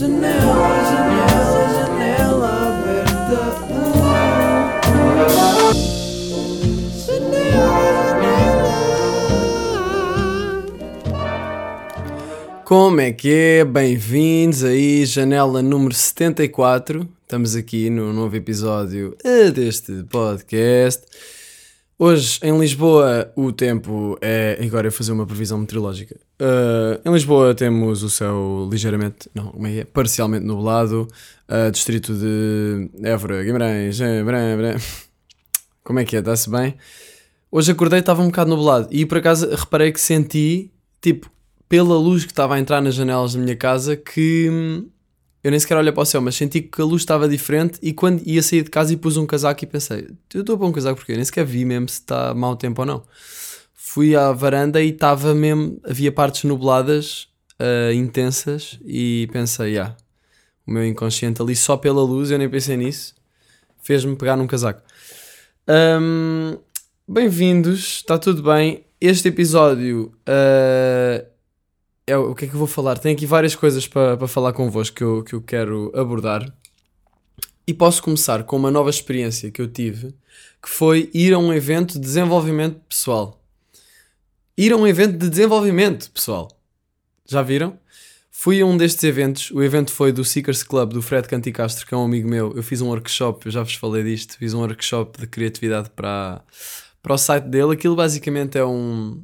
Janela, janela, janela aberta. Janela. Como é que é? Bem-vindos aí, janela número 74. Estamos aqui no novo episódio deste podcast. Hoje em Lisboa o tempo é. Agora eu fazer uma previsão meteorológica. Uh, em Lisboa temos o céu ligeiramente. Não, como é é? Parcialmente nublado. Uh, distrito de Évora, Guimarães. Eh, Brã, Brã. Como é que é? Está-se bem? Hoje acordei e estava um bocado nublado. E por acaso reparei que senti, tipo, pela luz que estava a entrar nas janelas da minha casa, que hum, eu nem sequer olhei para o céu, mas senti que a luz estava diferente e quando ia sair de casa e pus um casaco e pensei, eu estou a pôr um casaco porque eu nem sequer vi mesmo se está mau tempo ou não. Fui à varanda e estava mesmo, havia partes nubladas, uh, intensas e pensei, ah, o meu inconsciente ali só pela luz, eu nem pensei nisso, fez-me pegar num casaco. Um, Bem-vindos, está tudo bem? Este episódio uh, é, o que é que eu vou falar? Tenho aqui várias coisas para, para falar convosco que eu, que eu quero abordar. E posso começar com uma nova experiência que eu tive, que foi ir a um evento de desenvolvimento pessoal. Ir a um evento de desenvolvimento pessoal. Já viram? Fui a um destes eventos. O evento foi do Seekers Club, do Fred Canticastro, que é um amigo meu. Eu fiz um workshop, eu já vos falei disto. Fiz um workshop de criatividade para, para o site dele. Aquilo basicamente é um,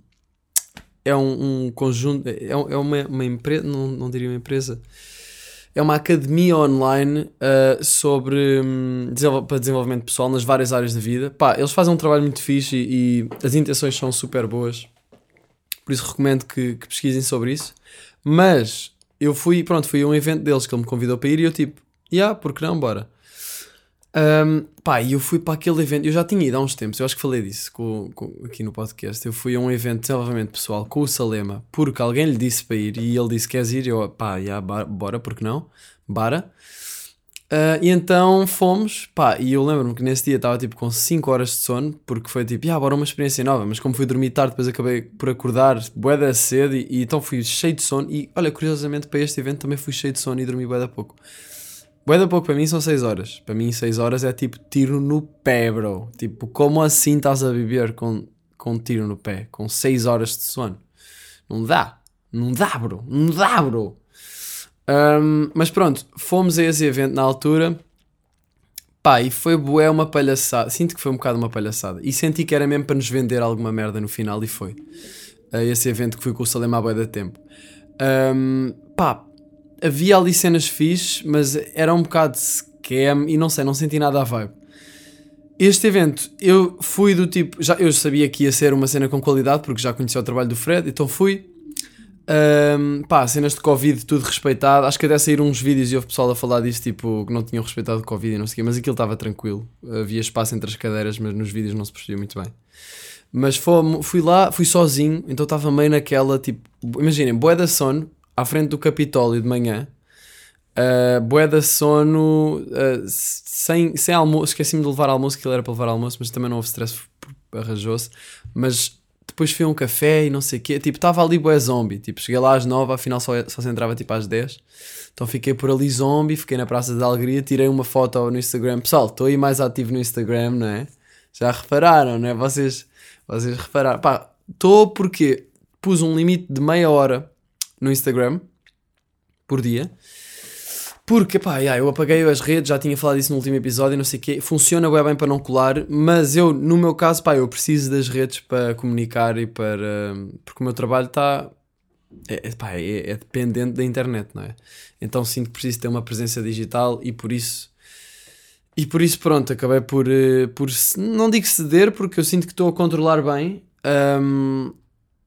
é um, um conjunto, é, é uma, uma empresa, não, não diria uma empresa, é uma academia online uh, sobre um, para desenvolvimento pessoal nas várias áreas da vida. Pá, eles fazem um trabalho muito fixe e, e as intenções são super boas, por isso recomendo que, que, pesquisem sobre isso. Mas eu fui, pronto, fui a um evento deles que ele me convidou para ir e eu tipo, yeah, por que não, bora. Um, pá, e eu fui para aquele evento, eu já tinha ido há uns tempos, eu acho que falei disso com, com, aqui no podcast. Eu fui a um evento de pessoal com o Salema, porque alguém lhe disse para ir e ele disse: Queres ir? Eu, pá, já, bora, porque não? Bora. Uh, e então fomos, pá, e eu lembro-me que nesse dia estava tipo com 5 horas de sono, porque foi tipo, ah, bora uma experiência nova, mas como fui dormir tarde, depois acabei por acordar bué da cedo e, e, então fui cheio de sono. E olha, curiosamente para este evento também fui cheio de sono e dormi bué da pouco. Bué da pouco, para mim são 6 horas. Para mim 6 horas é tipo tiro no pé, bro. Tipo, como assim estás a viver com, com tiro no pé? Com 6 horas de sono? Não dá. Não dá, bro. Não dá, bro. Um, mas pronto, fomos a esse evento na altura. Pá, e foi bué uma palhaçada. Sinto que foi um bocado uma palhaçada. E senti que era mesmo para nos vender alguma merda no final e foi. A esse evento que fui com o Salema há bué da tempo. Um, pá, havia ali cenas fixes, mas era um bocado scam e não sei, não senti nada à vibe. Este evento, eu fui do tipo. Já, eu sabia que ia ser uma cena com qualidade, porque já conhecia o trabalho do Fred, então fui. Um, pá, cenas de Covid, tudo respeitado. Acho que até saíram uns vídeos e houve pessoal a falar disso, tipo, que não tinham respeitado o Covid e não sei o quê, mas aquilo estava tranquilo. Havia espaço entre as cadeiras, mas nos vídeos não se percebia muito bem. Mas fui, fui lá, fui sozinho, então estava meio naquela, tipo, imaginem, boé da sono, à frente do Capitólio de manhã, uh, bué da sono, uh, sem, sem almoço, esqueci-me de levar almoço, que era para levar almoço, mas também não houve stress, arranjou-se, mas depois fui a um café e não sei o quê, tipo, estava ali bué zombie, tipo, cheguei lá às nove, afinal só, só se entrava tipo às dez, então fiquei por ali zombie, fiquei na Praça da Alegria, tirei uma foto no Instagram, pessoal, estou aí mais ativo no Instagram, não é? Já repararam, não é? Vocês, vocês repararam, pá, estou porque pus um limite de meia hora no Instagram por dia. Porque, pá, yeah, eu apaguei as redes, já tinha falado isso no último episódio, não sei o quê. Funciona bem, bem para não colar, mas eu, no meu caso, pá, eu preciso das redes para comunicar e para. Porque o meu trabalho está. É, é, pá, é, é dependente da internet, não é? Então sinto que preciso ter uma presença digital e por isso. E por isso, pronto, acabei por. Eh, por não digo ceder, porque eu sinto que estou a controlar bem. Um,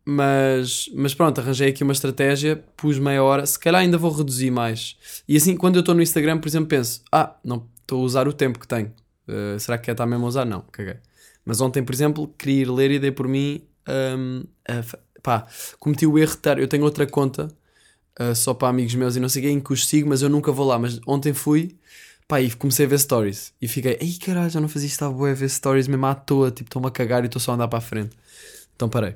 mas, mas pronto, arranjei aqui uma estratégia, pus meia hora, se calhar ainda vou reduzir mais. E assim, quando eu estou no Instagram, por exemplo, penso: ah, não estou a usar o tempo que tenho. Uh, será que quer estar mesmo a usar? Não, caguei. Mas ontem, por exemplo, queria ir ler e dei por mim. Um, pá, cometi o erro de ter. Eu tenho outra conta uh, só para amigos meus e não sei quem que os sigo, mas eu nunca vou lá. Mas ontem fui. Pá, e comecei a ver stories. E fiquei, ei caralho, já não fazia isto, estava a ver stories mesmo à toa, tipo, estou-me a cagar e estou só a andar para a frente. Então parei.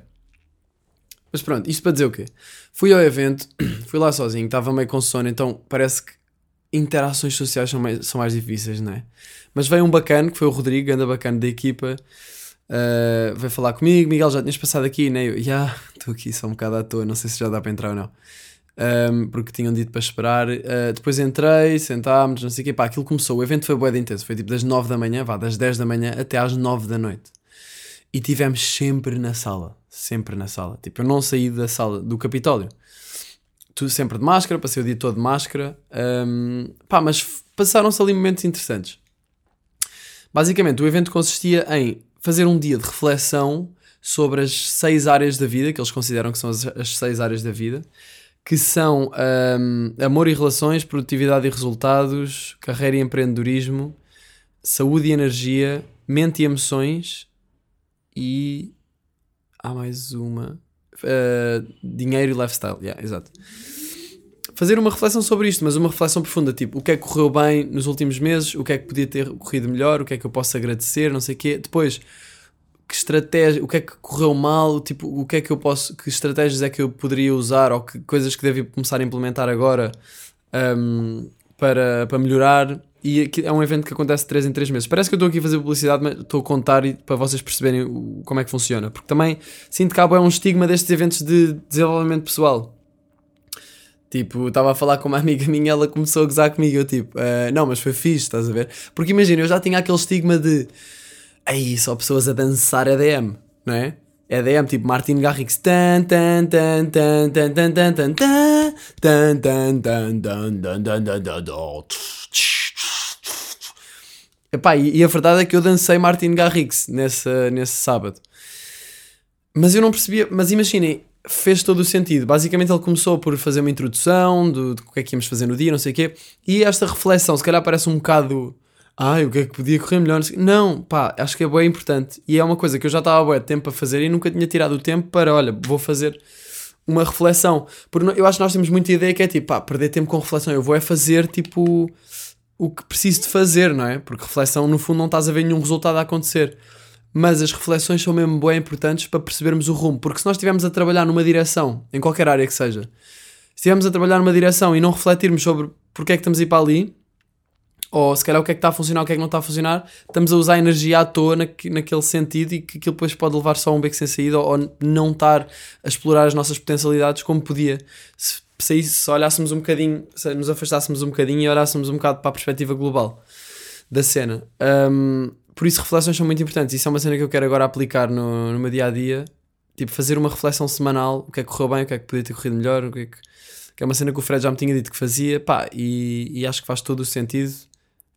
Mas pronto, isto para dizer o quê? Fui ao evento, fui lá sozinho, estava meio com sono, então parece que interações sociais são mais, são mais difíceis, não é? Mas veio um bacana, que foi o Rodrigo, anda bacana da equipa, uh, veio falar comigo. Miguel, já tinhas passado aqui, né? Eu, já, estou aqui só um bocado à toa, não sei se já dá para entrar ou não. Um, porque tinham dito para esperar. Uh, depois entrei, sentámos, não sei o quê. Pá, aquilo começou. O evento foi bué intenso. Foi tipo das 9 da manhã, vá, das 10 da manhã até às 9 da noite. E tivemos sempre na sala. Sempre na sala. Tipo, eu não saí da sala do Capitólio. Tu sempre de máscara, passei o dia todo de máscara. Um, pá, mas passaram-se ali momentos interessantes. Basicamente, o evento consistia em fazer um dia de reflexão sobre as seis áreas da vida, que eles consideram que são as, as seis áreas da vida, que são um, amor e relações, produtividade e resultados, carreira e empreendedorismo, saúde e energia, mente e emoções e. Há mais uma. Uh, dinheiro e lifestyle. Yeah, exato. Fazer uma reflexão sobre isto, mas uma reflexão profunda, tipo, o que é que correu bem nos últimos meses, o que é que podia ter corrido melhor, o que é que eu posso agradecer, não sei o quê. Depois, que estratégia, o que é que correu mal, tipo, o que é que eu posso, que estratégias é que eu poderia usar ou que coisas que devo começar a implementar agora um, para, para melhorar. E é um evento que acontece de 3 em 3 meses. Parece que eu estou aqui a fazer publicidade, mas estou a contar para vocês perceberem como é que funciona. Porque também sinto que há é um estigma destes eventos de desenvolvimento pessoal. Tipo, estava a falar com uma amiga minha, ela começou a gozar comigo. Eu, tipo, uh, não, mas foi fixe, estás a ver? Porque imagina, eu já tinha aquele estigma de Aí, só pessoas a dançar EDM, não é? EDM, tipo Martin Garrix. Epá, e, e a verdade é que eu dancei Martin Garrix nesse, nesse sábado. Mas eu não percebia. Mas imaginem, fez todo o sentido. Basicamente, ele começou por fazer uma introdução do, do que é que íamos fazer no dia, não sei o quê. E esta reflexão, se calhar parece um bocado ai, o que é que podia correr melhor? Não, pá, acho que é bem importante. E é uma coisa que eu já estava há tempo a fazer e nunca tinha tirado o tempo para, olha, vou fazer uma reflexão. Porque eu acho que nós temos muita ideia que é tipo, pá, perder tempo com reflexão. Eu vou é fazer, tipo, o que preciso de fazer, não é? Porque reflexão, no fundo, não estás a ver nenhum resultado a acontecer. Mas as reflexões são mesmo bem importantes para percebermos o rumo. Porque se nós estivermos a trabalhar numa direção, em qualquer área que seja, se estivermos a trabalhar numa direção e não refletirmos sobre porque é que estamos a ir para ali, ou se calhar o que é que está a funcionar, o que é que não está a funcionar, estamos a usar energia à toa naquele sentido e que aquilo depois pode levar só a um beco sem saída ou não estar a explorar as nossas potencialidades como podia. Se, se, se olhássemos um bocadinho, se nos afastássemos um bocadinho e olhássemos um bocado para a perspectiva global da cena. Um, por isso, reflexões são muito importantes. Isso é uma cena que eu quero agora aplicar no, no meu dia a dia. Tipo, fazer uma reflexão semanal: o que é que correu bem, o que é que podia ter corrido melhor, o que é que. que é uma cena que o Fred já me tinha dito que fazia, pá, e, e acho que faz todo o sentido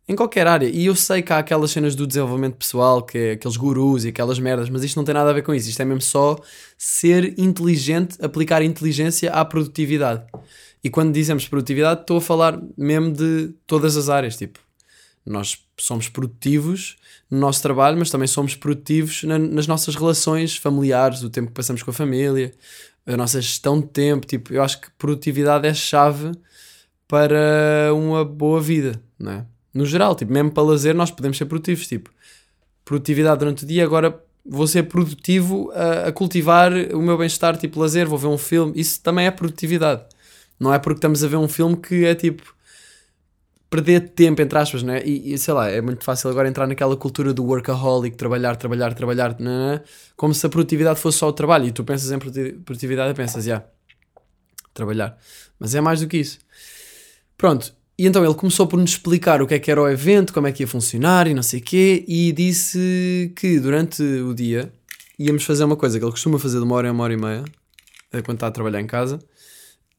em qualquer área. E eu sei que há aquelas cenas do desenvolvimento pessoal, que é aqueles gurus e aquelas merdas, mas isto não tem nada a ver com isso. Isto é mesmo só ser inteligente, aplicar inteligência à produtividade. E quando dizemos produtividade, estou a falar mesmo de todas as áreas. Tipo, nós somos produtivos no nosso trabalho, mas também somos produtivos na, nas nossas relações familiares, o tempo que passamos com a família, a nossa gestão de tempo. Tipo, eu acho que produtividade é chave para uma boa vida, não é? No geral, tipo, mesmo para lazer, nós podemos ser produtivos. Tipo, produtividade durante o dia, agora vou ser produtivo a, a cultivar o meu bem-estar, tipo, lazer, vou ver um filme. Isso também é produtividade. Não é porque estamos a ver um filme que é tipo perder tempo, entre aspas, né? E, e sei lá, é muito fácil agora entrar naquela cultura do workaholic, trabalhar, trabalhar, trabalhar, né? como se a produtividade fosse só o trabalho. E tu pensas em produtividade e pensas, já, yeah, trabalhar. Mas é mais do que isso. Pronto, e então ele começou por nos explicar o que é que era o evento, como é que ia funcionar e não sei o quê, e disse que durante o dia íamos fazer uma coisa que ele costuma fazer de uma hora em uma hora e meia, eh, quando está a trabalhar em casa,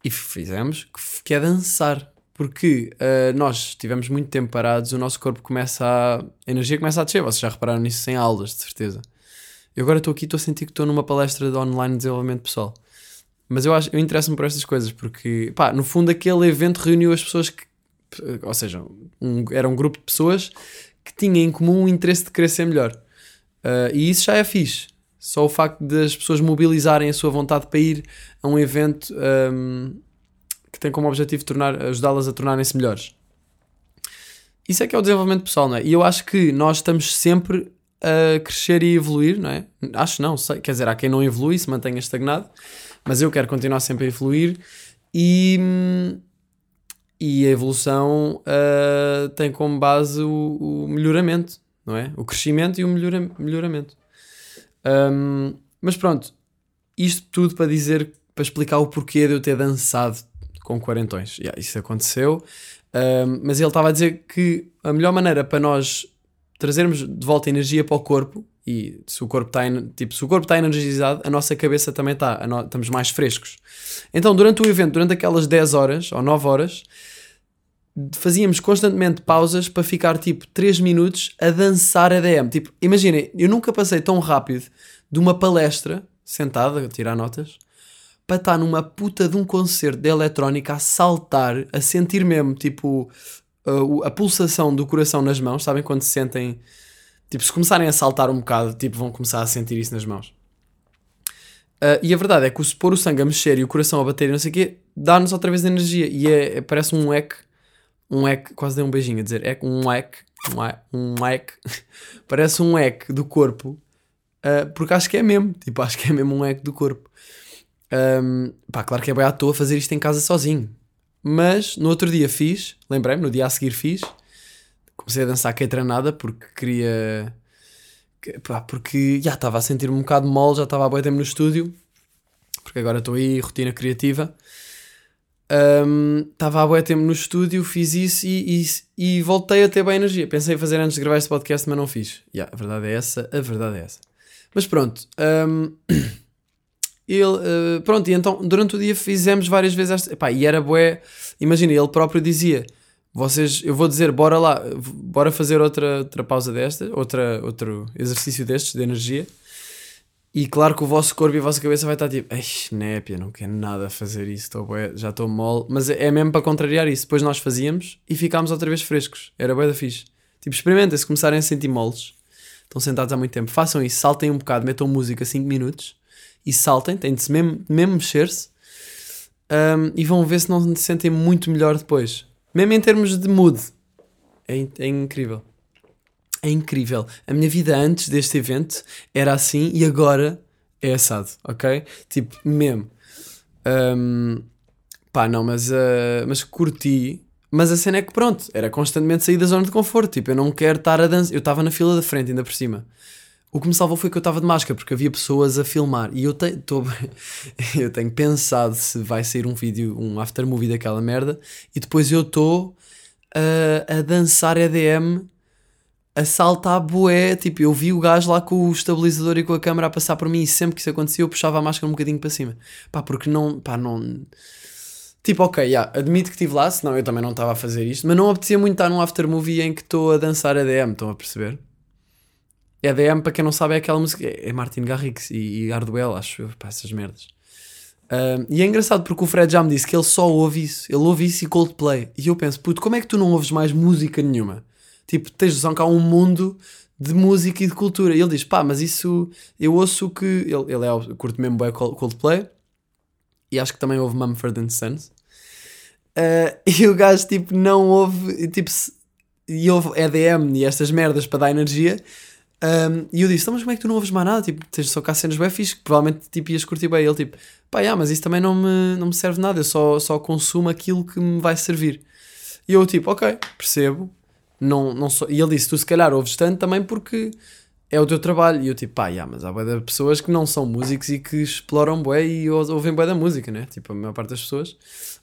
e fizemos, que é dançar. Porque uh, nós tivemos muito tempo parados, o nosso corpo começa a. a energia começa a descer. Vocês já repararam nisso sem aulas, de certeza. Eu agora estou aqui estou a sentir que estou numa palestra de online desenvolvimento pessoal. Mas eu, acho, eu interesso-me por estas coisas, porque, pá, no fundo aquele evento reuniu as pessoas que ou seja, um, era um grupo de pessoas que tinha em comum o interesse de querer ser melhor. Uh, e isso já é fixe. Só o facto das pessoas mobilizarem a sua vontade para ir a um evento um, que tem como objetivo ajudá-las a tornarem-se melhores. Isso é que é o desenvolvimento pessoal, não é? E eu acho que nós estamos sempre a crescer e evoluir, não é? Acho não, sei. Quer dizer, há quem não evolui, se mantenha estagnado, mas eu quero continuar sempre a evoluir e. Hum, E a evolução uh, tem como base o, o, melhoramento, não é? O crescimento e o melhora, melhoramento. Um, mas pronto, isto tudo para dizer, para explicar o porquê de eu ter dançado com quarentões. Yeah, isso aconteceu, um, mas ele estava a dizer que a melhor maneira para nós trazermos de volta energia para o corpo e se o corpo está tipo, se o corpo está energizado, a nossa cabeça também está, estamos mais frescos. Então, durante o evento, durante aquelas 10 horas ou 9 horas, fazíamos constantemente pausas para ficar tipo 3 minutos a dançar EDM. Tipo, imaginem, eu nunca passei tão rápido de uma palestra, sentada a tirar notas, para estar numa puta de um concerto de eletrónica a saltar, a sentir mesmo tipo a, a pulsação do coração nas mãos, sabem quando se sentem Tipo, se começarem a saltar um bocado, tipo, vão começar a sentir isso nas mãos. Uh, e a verdade é que o pôr o sangue a mexer e o coração a bater e não sei o quê, dá-nos outra vez energia. E é, é, parece um eco, um eco, quase dei um beijinho a dizer, eco, um eco, um eco, parece um eco do corpo, uh, porque acho que é mesmo, tipo, acho que é mesmo um eco do corpo. Um, pá, claro que é bem à toa fazer isto em casa sozinho. Mas no outro dia fiz, lembrei-me, no dia a seguir fiz, comecei a dançar nada porque queria. Pá, porque já estava a sentir-me um bocado mal, já estava a tempo no estúdio, porque agora estou aí, rotina criativa. Estava um, a tempo no estúdio, fiz isso e, e, e, voltei a ter bem energia. Pensei em fazer antes de gravar este podcast, mas não fiz. Yeah, a verdade é essa, a verdade é essa. Mas pronto. Um, ele, uh, pronto, e então durante o dia fizemos várias vezes esta. Epá, e era bué. Imagina, ele próprio dizia vocês, eu vou dizer, bora lá, bora fazer outra, outra pausa desta, outra, outro exercício destes de energia. E claro que o vosso corpo e a vossa cabeça vai estar tipo, ei, népia, não quero nada fazer isso, bué, já estou mole. Mas é, mesmo para contrariar isso. Depois nós fazíamos e ficámos outra vez frescos. Era bué da fixe. Tipo, experimentem, se começarem a sentir moles, estão sentados há muito tempo, façam isso, saltem um bocado, metam música 5 minutos e saltem, têm de mesmo, mesmo mexer-se um, e vão ver se não se sentem muito melhor depois. Mesmo em termos de mood. É, é incrível. É incrível. A minha vida antes deste evento era assim e agora é assado, ok? Tipo, mesmo. Um, pá, não, mas, uh, mas curti. Mas a cena é que pronto, era constantemente sair da zona de conforto. Tipo, eu não quero estar a dançar. Eu estava na fila da frente, ainda por cima. O que me salvou foi que eu estava de máscara, porque havia pessoas a filmar. E eu, te, tô, eu tenho pensado se vai sair um vídeo, um after movie daquela merda. E depois eu estou a, a dançar EDM, a saltar bué. Tipo, eu vi o gajo lá com o estabilizador e com a câmera a passar por mim. E sempre que isso acontecia, eu puxava a máscara um bocadinho para cima. Pá, porque não. Pá, não. Tipo, ok, yeah, admito que estive lá, senão eu também não estava a fazer isto. Mas não apetecia muito estar num after movie em que estou a dançar EDM, estão a perceber? EDM, para quem não sabe, é aquela música. É Martin Garrix e, e Arduel, acho eu, para essas merdas. E é engraçado porque o Fred já me disse que ele só ouve isso. Ele ouve isso e Coldplay. E eu penso, puto, como é que tu não ouves mais música nenhuma? Tipo, tens noção que há um mundo de música e de cultura. E ele diz, pá, mas isso. Eu ouço que. Ele, ele é, curto mesmo bem Coldplay. E acho que também ouve Mumford Sons. Uh, e o gajo, tipo, não ouve. Tipo, e ouve EDM e estas merdas para dar energia um, e eu disse, então, mas como é que tu não ouves mais nada? Tipo, tens só cá cenas bem fixe, que provavelmente tipo, ias curtir bem. Ele tipo, pá, yeah, mas isso também não me, não me serve nada, eu só, só consumo aquilo que me vai servir. E eu tipo, ok, percebo. Não, não sou... E ele disse, tu se calhar ouves tanto também porque é o teu trabalho. E eu tipo, pá, yeah, mas há bué pessoas que não são músicos e que exploram bué e ouvem bué da música, né? Tipo, a maior parte das pessoas.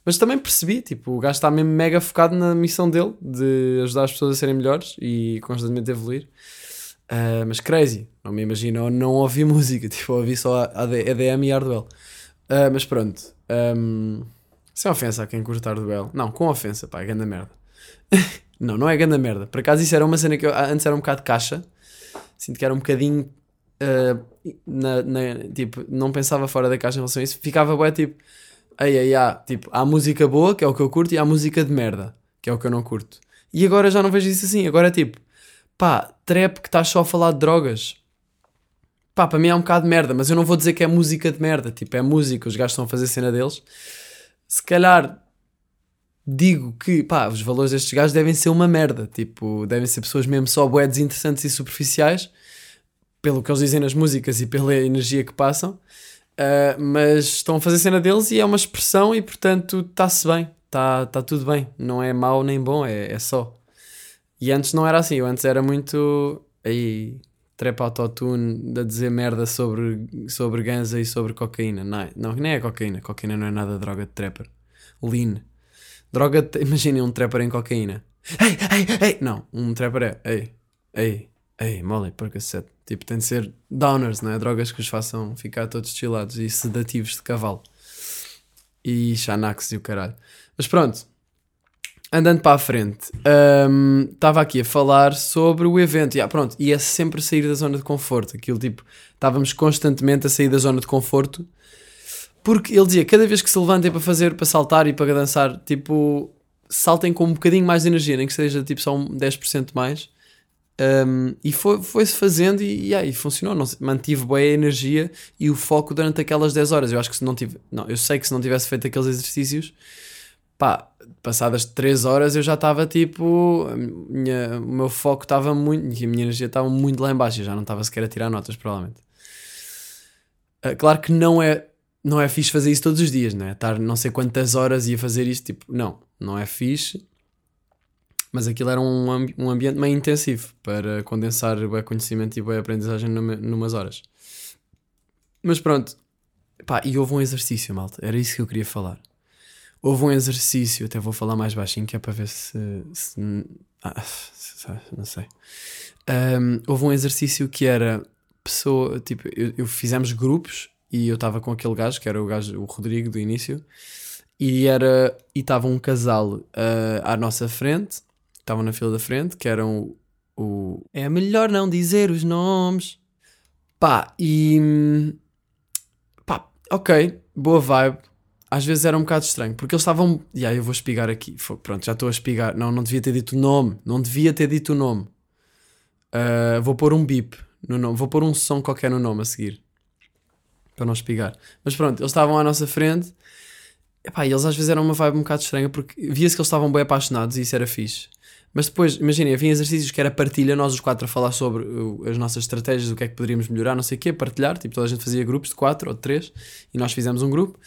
Mas também percebi, tipo, o gajo está mesmo mega focado na missão dele de ajudar as pessoas a serem melhores e constantemente evoluir. Uh, mas crazy, não me imagino não ouvi música, tipo, ouvi só EDM e Hardwell. Uh, mas pronto, um, sem ofensa a quem curta Hardwell, não, com ofensa, pá, é grande merda. não, não é grande merda. Por acaso isso era uma cena que eu, antes era um bocado caixa, sinto que era um bocadinho, uh, na, na, tipo, não pensava fora da caixa em relação a isso, ficava bué tipo, aí, aí, há, tipo, há música boa, que é o que eu curto, e há música de merda, que é o que eu não curto. E agora já não vejo isso assim, agora é tipo, pá, trap que estás só a falar de drogas. Pá, para mim é um bocado de merda, mas eu não vou dizer que é música de merda. Tipo, é música, os gajos estão a fazer cena deles. Se calhar digo que, pá, os valores destes gajos devem ser uma merda. Tipo, devem ser pessoas mesmo só bué interessantes e superficiais, pelo que eles dizem nas músicas e pela energia que passam. Uh, mas estão a fazer cena deles e é uma expressão e portanto está-se bem. está tá tudo bem. Não é mau nem bom, é, é só. E antes não era assim, eu antes era muito. Aí, trap autotune a dizer merda sobre, sobre ganza e sobre cocaína. Não, não, nem é cocaína. Cocaína não é nada droga de trapper. Lean. Droga de. Imaginem um trapper em cocaína. Ei, ei, ei! Não, um trapper é. Ei, ei, ei, mole, por cacete. Tipo, tem de ser downers, não é? Drogas que os façam ficar todos chilados e sedativos de cavalo. E Xanax e o caralho. Mas pronto, andando para a frente, estava um, aqui a falar sobre o evento. Yeah, pronto, e é sempre sair da zona de conforto. Aquilo tipo, estávamos constantemente a sair da zona de conforto. Porque ele dizia, cada vez que se levantem para fazer, para saltar e para dançar, tipo, saltem com um bocadinho mais de energia, nem que seja tipo só um 10% mais. Um, e foi-se foi fazendo e, e, funcionou. Não, mantive boa energia e o foco durante aquelas 10 horas. Eu acho que se não tive, não, eu sei que se não tivesse feito aqueles exercícios, pá, passadas 3 horas eu já estava tipo. Minha, o meu foco estava muito. A minha energia estava muito lá embaixo. Eu já não estava sequer a tirar notas, provavelmente. Uh, claro que não é, não é fixe fazer isso todos os dias, não é? Estar não sei quantas horas e a fazer isto, tipo, não, não é fixe. Mas aquilo era um, um ambiente meio intensivo para condensar o conhecimento e boa aprendizagem numa, numas horas. Mas pronto, pá, e houve um exercício, malta, era isso que eu queria falar Houve um exercício, até vou falar mais baixinho, que é para ver se. se ah, não sei. Um, houve um exercício que era pessoa. Tipo, eu, eu fizemos grupos e eu estava com aquele gajo, que era o gajo, o Rodrigo do início, e era. E estava um casal uh, à nossa frente, estavam na fila da frente, que eram o, o. É melhor não dizer os nomes. Pá, e. Pá, ok, boa vibe às vezes era um bocado estranho, porque eles estavam. E aí eu vou espigar aqui. Pronto, já estou a espigar. Não, não devia ter dito o nome. Não devia ter dito o nome. Uh, vou pôr um bip no nome. Vou pôr um som qualquer no nome a seguir. Para não espigar. Mas pronto, eles estavam à nossa frente. Epá, e eles às vezes eram uma vibe um bocado estranha, porque via-se que eles estavam bem apaixonados e isso era fixe. Mas depois, imaginem, havia exercícios que era partilha, nós os quatro a falar sobre uh, as nossas estratégias, o que é que poderíamos melhorar, não sei o quê, partilhar. Tipo, toda a gente fazia grupos de quatro ou de três e nós fizemos um grupo.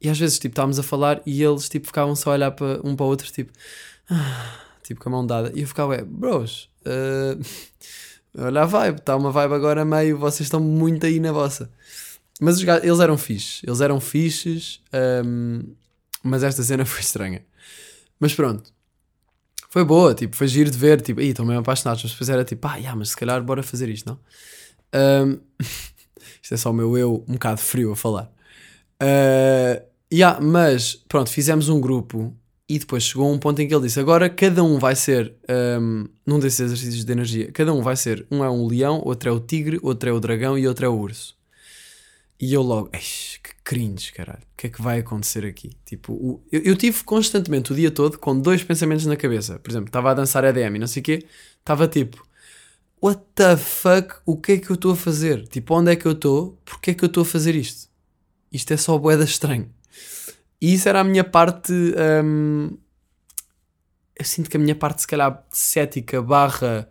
E às vezes, tipo, estávamos a falar e eles, tipo, ficavam só a olhar para um para o outro, tipo, ah, tipo, com a mão dada. E eu ficava, é, bros, uh, olha a vibe, está uma vibe agora meio, vocês estão muito aí na vossa. Mas os gajos, eles eram fixes, eles eram fixes, um, mas esta cena foi estranha. Mas pronto, foi boa, tipo, foi giro de ver, tipo, estão meio apaixonados, mas depois era tipo, ah, yeah, mas se calhar bora fazer isto, não? Um, isto é só o meu eu um bocado frio a falar. Uh, Yeah, mas pronto, fizemos um grupo e depois chegou um ponto em que ele disse: agora cada um vai ser, um, num desses exercícios de energia, cada um vai ser, um é um leão, outro é o tigre, outro é o dragão e outro é o urso. E eu logo, que cringe, caralho, o que é que vai acontecer aqui? Tipo, o, eu, eu, tive constantemente o dia todo com dois pensamentos na cabeça. Por exemplo, estava a dançar EDM e não sei o quê, estava tipo, what the fuck, o que é que eu estou a fazer? Tipo, onde é que eu estou? Porquê é que eu estou a fazer isto? Isto é só boeda estranho. E isso era a minha parte. Um, eu sinto que a minha parte, se calhar, cética barra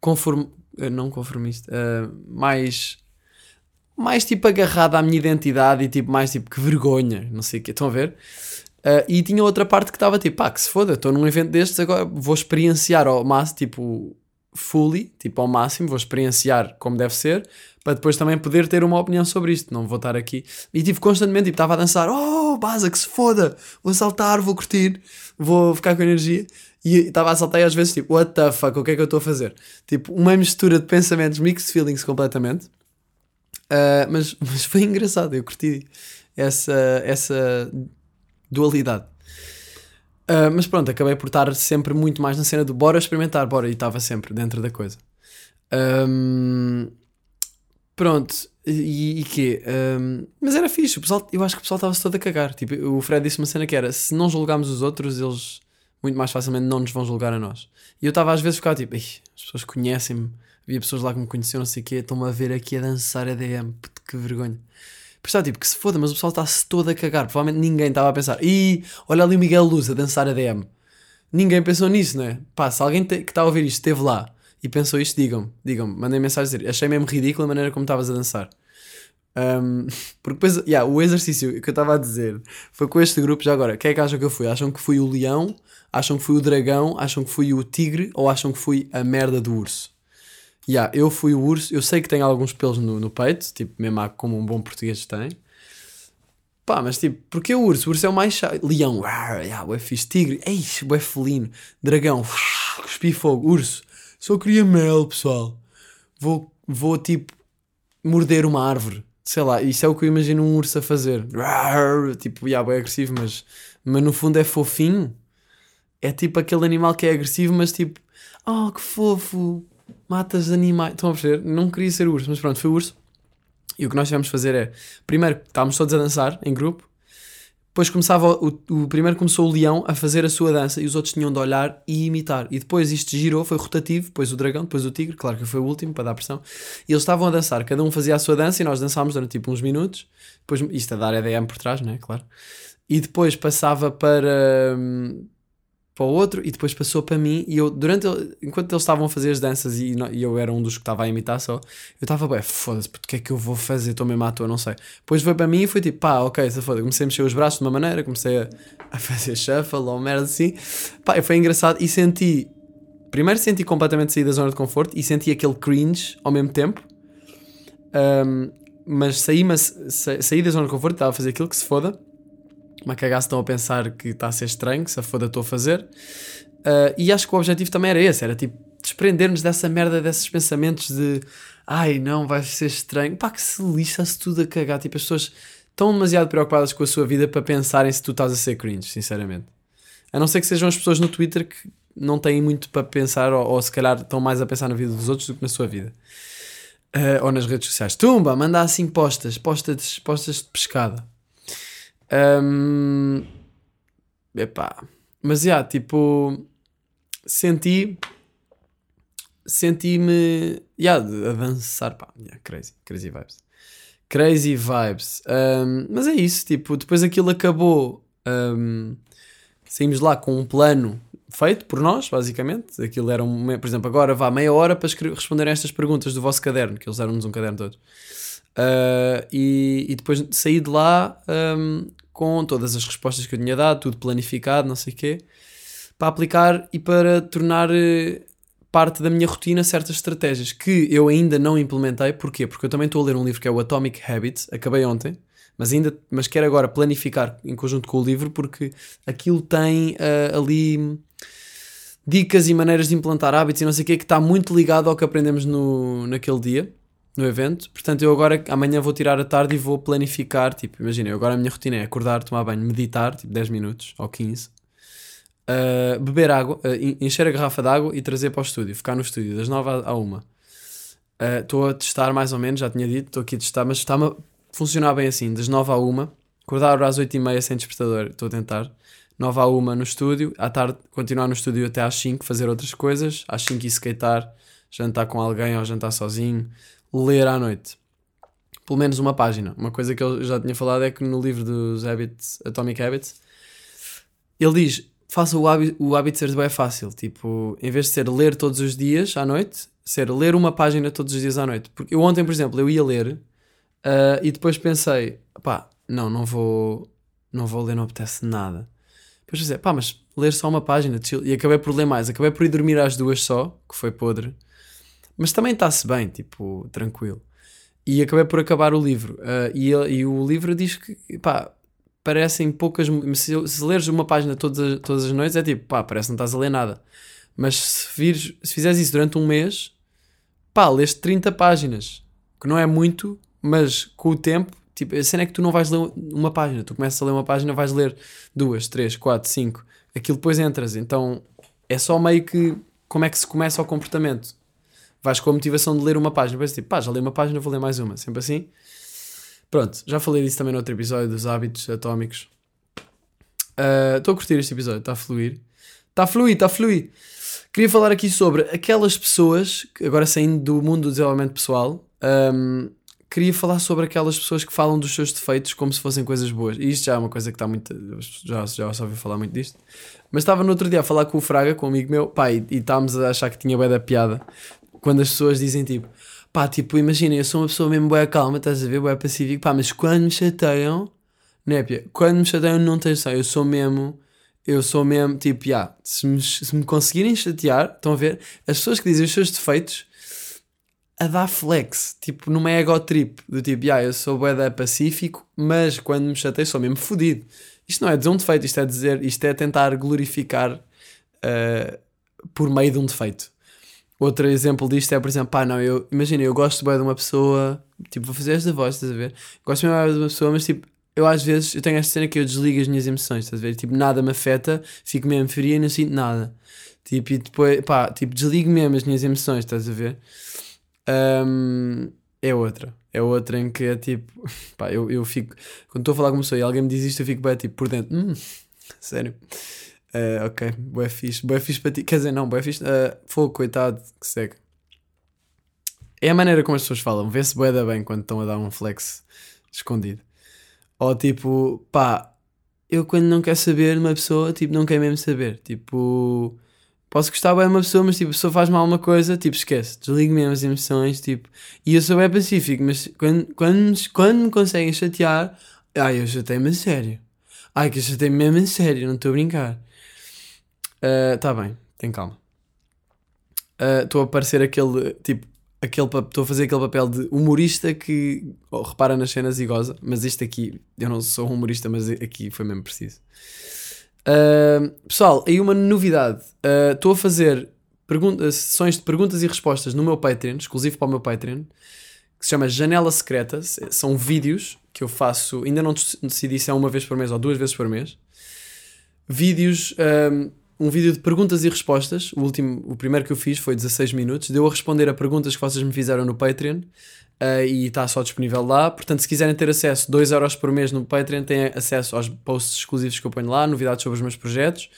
conform, eh, não conformista, uh, mais mais tipo agarrada à minha identidade e tipo mais tipo que vergonha, não sei o que, estão a ver? Uh, e tinha outra parte que estava tipo, pá, que se foda, estou num evento destes, agora vou experienciar ao máximo, tipo, fully, tipo ao máximo, vou experienciar como deve ser, para depois também poder ter uma opinião sobre isto. Não vou estar aqui. E tive constantemente, tipo, estava a dançar, oh, baza, que se foda, vou saltar, vou curtir, vou ficar com energia. E estava a saltar e às vezes, tipo, what the fuck, o que é que eu estou a fazer? Tipo, uma mistura de pensamentos, mixed feelings completamente. Uh, mas, mas foi engraçado, eu curti essa, essa dualidade. Uh, mas pronto, acabei por estar sempre muito mais na cena do bora experimentar, bora, e estava sempre dentro da coisa. Um, Pronto, e, e quê? Um, mas era fixe, o pessoal, eu acho que o pessoal estava-se todo a cagar. Tipo, o Fred disse uma cena que era: se não julgarmos os outros, eles muito mais facilmente não nos vão julgar a nós. E eu estava às vezes ficar tipo: as pessoas conhecem-me, havia pessoas lá que me conheciam, não sei o quê, estão-me a ver aqui a dançar EDM, puto, que vergonha. Isso, tipo, que se foda, mas o pessoal está-se todo a cagar. Provavelmente ninguém estava a pensar: ih, olha ali o Miguel Luz a dançar EDM. Ninguém pensou nisso, não é? Pá, se alguém que está a ouvir isto esteve lá e pensou isto, digam-me, digam-me, mandem mensagem a dizer, achei mesmo ridículo a maneira como estavas a dançar. Um, porque depois, yeah, o exercício que eu estava a dizer foi com este grupo. Já agora, quem é que acham que eu fui? Acham que fui o leão? Acham que fui o dragão? Acham que fui o tigre? Ou acham que fui a merda do urso? Yeah, eu fui o urso. Eu sei que tenho alguns pelos no, no peito, tipo, mesmo como um bom português tem. Pá, mas tipo, porque o urso? O urso é o mais chato. Leão, uau, yeah, fixe. Tigre, eixe, é felino. Dragão, cuspi fogo. Urso, só queria mel, pessoal. Vou, vou tipo, morder uma árvore. Sei lá, isso é o que eu imagino um urso a fazer. Tipo, yeah, é agressivo, mas, mas no fundo é fofinho. É tipo aquele animal que é agressivo, mas tipo, oh que fofo, matas animais. Estão a perceber? Não queria ser urso, mas pronto, foi urso. E o que nós tivemos fazer é, primeiro estávamos todos a dançar em grupo, depois começava o, o, primeiro começou o leão a fazer a sua dança e os outros tinham de olhar e imitar. E depois isto girou, foi rotativo, depois o dragão, depois o tigre, claro que foi o último para dar pressão. E eles estavam a dançar, cada um fazia a sua dança e nós dançámos durante tipo uns minutos. Depois isto a dar EDM por trás, né, claro. E depois passava para hum, para o outro e depois passou para mim e eu durante enquanto eles estavam a fazer as danças e, e eu era um dos que estava a imitar só eu estava bem foda-se o que é que eu vou fazer? Estou mesmo à toa não sei. Depois foi para mim e foi tipo pá ok se foda comecei a mexer os braços de uma maneira comecei a, a fazer shuffle ou merda assim. Pá foi engraçado e senti primeiro senti completamente sair da zona de conforto e senti aquele cringe ao mesmo tempo. Um, mas saí, mas saí da zona de conforto estava a fazer aquilo que se foda uma cagaça estão a pensar que está a ser estranho, que se a foda estou a fazer. Uh, e acho que o objetivo também era esse, era tipo desprender-nos dessa merda, desses pensamentos de ai não, vai ser estranho. Pá, que se lixa-se tudo a cagar. Tipo, as pessoas estão demasiado preocupadas com a sua vida para pensarem se tu estás a ser cringe, sinceramente. A não ser que sejam as pessoas no Twitter que não têm muito para pensar, ou, ou se calhar estão mais a pensar na vida dos outros do que na sua vida. Uh, ou nas redes sociais. Tumba, manda assim postas, postas, postas de pescada. Um, epá. Mas já, yeah, tipo, senti. Senti-me. Yeah, a dançar, pá. Yeah, crazy, crazy vibes. Crazy vibes. Um, mas é isso, tipo, depois aquilo acabou. Um, saímos lá com um plano feito por nós, basicamente. Aquilo era um. Por exemplo, agora vá meia hora para responder a estas perguntas do vosso caderno, que eles deram-nos um caderno todo. Uh, e, e, depois saí de lá um, com todas as respostas que eu tinha dado, tudo planificado, não sei o quê, para aplicar e para tornar eh, parte da minha rotina certas estratégias que eu ainda não implementei. Porquê? Porque eu também estou a ler um livro que é o Atomic Habits, acabei ontem, mas ainda mas quero agora planificar em conjunto com o livro porque aquilo tem uh, ali dicas e maneiras de implantar hábitos e não sei o quê que está muito ligado ao que aprendemos no, naquele dia no evento. Portanto, eu agora amanhã vou tirar a tarde e vou planificar. Tipo, imagina, agora a minha rotina é acordar, tomar banho, meditar, tipo 10 minutos ou 15, uh, ah, beber água, uh, encher a garrafa de água e trazer para o estúdio, ficar no estúdio das 9 à 1. Ah, estou uh, a testar mais ou menos, já tinha dito, estou aqui a testar, mas está-me a funcionar bem assim, das 9 à 1, acordar às 8 e meia sem despertador, estou a tentar. 9 à 1 no estúdio, à tarde continuar no estúdio até às 5, fazer outras coisas, às 5 e skatear, jantar com alguém ou jantar sozinho, ler à noite. Pelo menos uma página. Uma coisa que eu já tinha falado é que no livro dos Habits, Atomic Habits, ele diz: faça o hábito, ser bem fácil. Tipo, em vez de ser ler todos os dias à noite, ser ler uma página todos os dias à noite. Porque eu ontem, por exemplo, eu ia ler uh, e depois pensei: pá, não, não vou, não vou ler, não apetece nada. Depois pensei: pá, mas ler só uma página, chill. E acabei por ler mais. Acabei por ir dormir às duas só, que foi podre. Mas também está-se bem, tipo, tranquilo. E acabei por acabar o livro. Uh, e, e, o livro diz que, pá, parecem poucas. Se, se leres uma página todas, todas as noites, é tipo, pá, parece que não estás a ler nada. Mas se, vires, se fizeres isso durante um mês, pá, leste 30 páginas. Que não é muito, mas com o tempo, tipo, a cena é que tu não vais ler uma página. Tu começas a ler uma página, vais ler duas, três, quatro, cinco. Aquilo depois entras. Então é só meio que como é que se começa o comportamento vais com a motivação de ler uma página. Depois tipo, pá, já li uma página, vou ler mais uma. Sempre assim. Pronto, já falei disso também no outro episódio, dos hábitos atómicos. Ah, estou uh, a curtir este episódio, está a fluir. Está a fluir, está a fluir. Queria falar aqui sobre aquelas pessoas, agora saindo do mundo do desenvolvimento pessoal, um, queria falar sobre aquelas pessoas que falam dos seus defeitos como se fossem coisas boas. E isto já é uma coisa que está muito. Já, já ouvi falar muito disto. Mas estava no outro dia a falar com o Fraga, com um amigo meu, pá, e, e estávamos a achar que tinha bem da piada quando as pessoas dizem tipo, pá, tipo, imagina, eu sou uma pessoa mesmo boa calma, estás a ver, boa pacífico, pá, mas quando me chateiam, népia, quando me chateiam não tens noção, eu sou mesmo, eu sou mesmo, tipo, yeah, se, me, se me conseguirem chatear, estão a ver, as pessoas que dizem os seus defeitos, a dar flex, tipo, numa ego trip, do tipo, yeah, eu sou boeda pacífico, mas quando me chatei sou mesmo fodido. Isto não é dizer um defeito, isto é dizer, isto é tentar glorificar uh, por meio de um defeito. Outro exemplo disto é, por exemplo, pá, não, eu, imagina, eu gosto bem de uma pessoa, tipo, vou fazer esta voz, estás a ver? Gosto bem de uma pessoa, mas tipo, eu às vezes, eu tenho esta cena que eu desligo as minhas emoções, estás a ver? Tipo, nada me afeta, fico mesmo fria e não sinto nada. Tipo, e depois, pá, tipo, desligo mesmo as minhas emoções, estás a ver? Um, é outra. É outra em que é tipo, pá, eu, eu fico, quando estou a falar com uma pessoa e alguém me diz isto, eu fico bem tipo por dentro, hum, sério. Uh, ok, boé fixe, boé fixe para ti. Quer dizer, não, boé fixe, uh, fogo, coitado, que segue. É a maneira como as pessoas falam, vê-se boé da bem quando estão a dar um flex escondido. Ou tipo, pá, eu quando não quero saber uma pessoa, tipo, não quero mesmo saber. Tipo, posso gostar bem de uma pessoa, mas tipo, a pessoa faz mal uma coisa, tipo, esquece, desligo mesmo as emoções, tipo, e eu sou bem pacífico, mas quando, quando, quando me conseguem chatear, ai, eu chatei-me a sério. Ai, que eu chatei-me mesmo a sério, não estou a brincar. Está uh, bem, tem calma. Estou uh, a parecer aquele, tipo, aquele estou a fazer aquele papel de humorista que oh, repara nas cenas e goza, mas isto aqui, eu não sou humorista, mas aqui foi mesmo preciso. Uh, pessoal, aí uma novidade. Estou a fazer sessões de perguntas e respostas no meu Patreon, exclusivo para o meu Patreon, que se chama Janela Secreta. São vídeos que eu faço, ainda não decidi se é uma vez por mês ou duas vezes por mês. Vídeos, um vídeo de perguntas e respostas. O último, o primeiro que eu fiz foi 16 minutos. Deu a responder a perguntas que vocês me fizeram no Patreon uh, e está só disponível lá. Portanto, se quiserem ter acesso 2 euros por mês no Patreon, têm acesso aos posts exclusivos que eu ponho lá, novidades sobre os meus projetos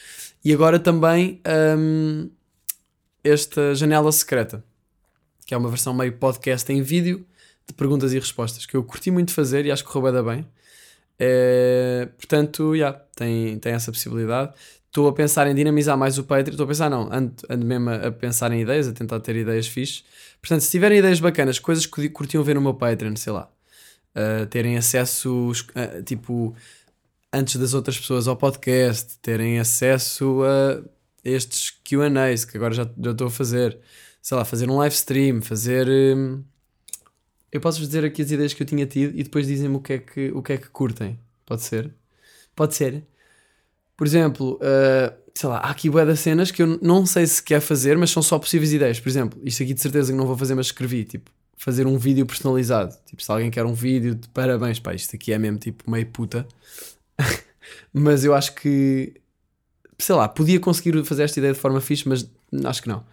e agora também um, esta janela secreta, que é uma versão meio podcast em vídeo de perguntas e respostas que eu curti muito fazer e acho que correu bem. É, portanto, já, yeah, tem, tem essa possibilidade. Estou a pensar em dinamizar mais o Patreon. Estou a pensar, não, ando, ando mesmo a, a, pensar em ideias, a tentar ter ideias fixes. Portanto, se tiverem ideias bacanas, coisas que curtiam ver no meu Patreon, sei lá, uh, terem acesso, uh, tipo, antes das outras pessoas ao podcast, terem acesso a estes QAs que agora já, estou a fazer, sei lá, fazer um live stream, fazer. Um, eu posso dizer aqui as ideias que eu tinha tido e depois dizem-me o que, é que, o que é que curtem. Pode ser? Pode ser. Por exemplo, uh, sei lá, há aqui bué das cenas que eu não sei se quer fazer, mas são só possíveis ideias. Por exemplo, isto aqui de certeza que não vou fazer, mas escrevi, tipo, fazer um vídeo personalizado. Tipo, se alguém quer um vídeo de parabéns, pá, isto aqui é mesmo tipo meio puta. mas eu acho que, sei lá, podia conseguir fazer esta ideia de forma fixe, mas acho que não.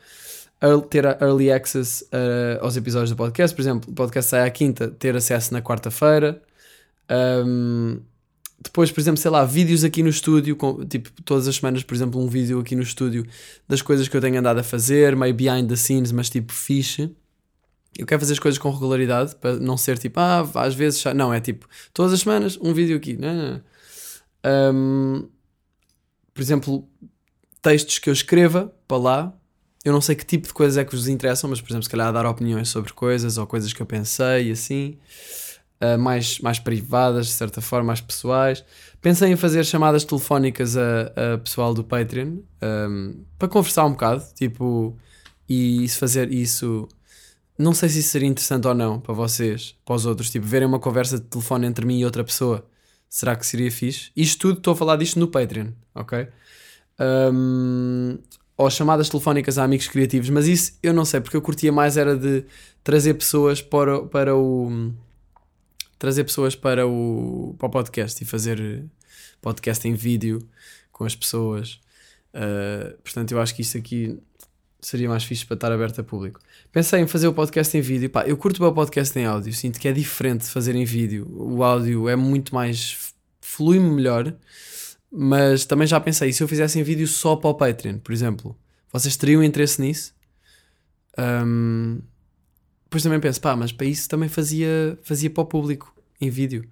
Ter early access uh, aos episódios do podcast, por exemplo, o podcast sai à quinta, ter acesso na quarta-feira. Um, depois, por exemplo, sei lá, vídeos aqui no estúdio, com, tipo, todas as semanas, por exemplo, um vídeo aqui no estúdio das coisas que eu tenho andado a fazer, meio behind the scenes, mas tipo fixe. Eu quero fazer as coisas com regularidade, para não ser tipo, ah, às vezes, não, é tipo, todas as semanas, um vídeo aqui. Não, não, não. Um, por exemplo, textos que eu escreva para lá, eu não sei que tipo de coisas é que vos interessam, mas por exemplo, se calhar dar opiniões sobre coisas ou coisas que eu pensei e assim. Uh, mais, mais privadas, de certa forma, mais pessoais. Pensei em fazer chamadas telefónicas a, a pessoal do Patreon um, para conversar um bocado, tipo, e se fazer isso. Não sei se isso seria interessante ou não para vocês, para os outros, tipo, verem uma conversa de telefone entre mim e outra pessoa. Será que seria fixe? Isto tudo, estou a falar disto no Patreon, ok? Um, ou chamadas telefónicas a amigos criativos, mas isso eu não sei, porque eu curtia mais era de trazer pessoas para, para o trazer pessoas para o, para o podcast e fazer podcast em vídeo com as pessoas. Uh, portanto, eu acho que isto aqui seria mais fixe para estar aberto a público. Pensei em fazer o podcast em vídeo. Pá, eu curto bem o podcast em áudio, sinto que é diferente de fazer em vídeo. O áudio é muito mais. flui-me melhor. Mas também já pensei, se eu fizesse em vídeo só para o Patreon, por exemplo? Vocês teriam interesse nisso? Um, depois também penso, pá, mas para isso também fazia, fazia para o público, em vídeo.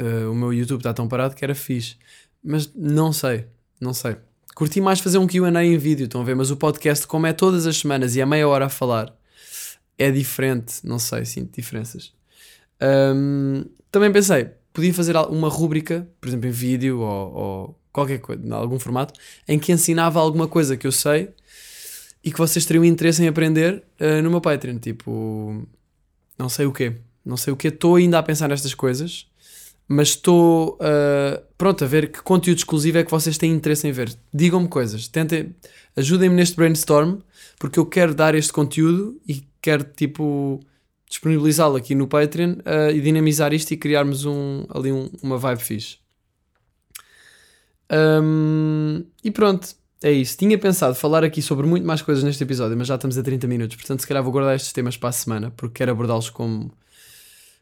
Uh, o meu YouTube está tão parado que era fixe. Mas não sei, não sei. Curti mais fazer um QA em vídeo, estão a ver? Mas o podcast, como é todas as semanas e é meia hora a falar, é diferente, não sei, sinto diferenças. Um, também pensei, podia fazer uma rúbrica, por exemplo, em vídeo ou, ou qualquer coisa, em algum formato, em que ensinava alguma coisa que eu sei e que vocês teriam interesse em aprender uh, no meu Patreon. Tipo, não sei o quê. Não sei o quê. Estou ainda a pensar nestas coisas, mas estou uh, pronto a ver que conteúdo exclusivo é que vocês têm interesse em ver. Digam-me coisas, tentem, ajudem-me neste brainstorm, porque eu quero dar este conteúdo e quero tipo disponibilizá-lo aqui no Patreon uh, e dinamizar isto e criarmos um, ali um, uma vibe fixe. Um, e pronto, é isso. Tinha pensado falar aqui sobre muito mais coisas neste episódio, mas já estamos a 30 minutos, portanto, se calhar vou guardar estes temas para a semana, porque quero abordá-los com,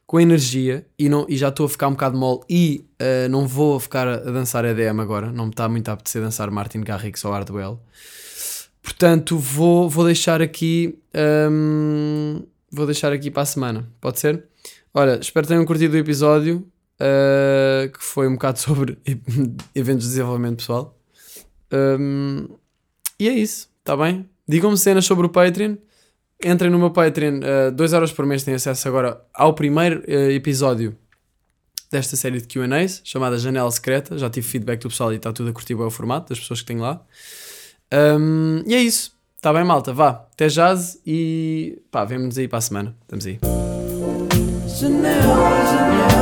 com energia e, não, e já estou a ficar um bocado mole e uh, não vou ficar a dançar EDM agora, não me está muito a apetecer dançar Martin Garrix ou Hardwell. Portanto, vou, vou deixar aqui. Um, vou deixar aqui para a semana, pode ser? Olha, espero que tenham curtido o episódio. Uh, que foi um bocado sobre eventos de desenvolvimento pessoal. Um, e é isso, está bem? Digam-me cenas sobre o Patreon. Entrem no meu Patreon, 2€ uh, euros por mês têm acesso agora ao primeiro uh, episódio desta série de QAs, chamada Janela Secreta. Já tive feedback do pessoal e está tudo a curtir bem o formato das pessoas que têm lá. Um, e é isso, está bem, malta? Vá, até jazz e pá, vemo-nos aí para a semana. Estamos aí. Janela, janela.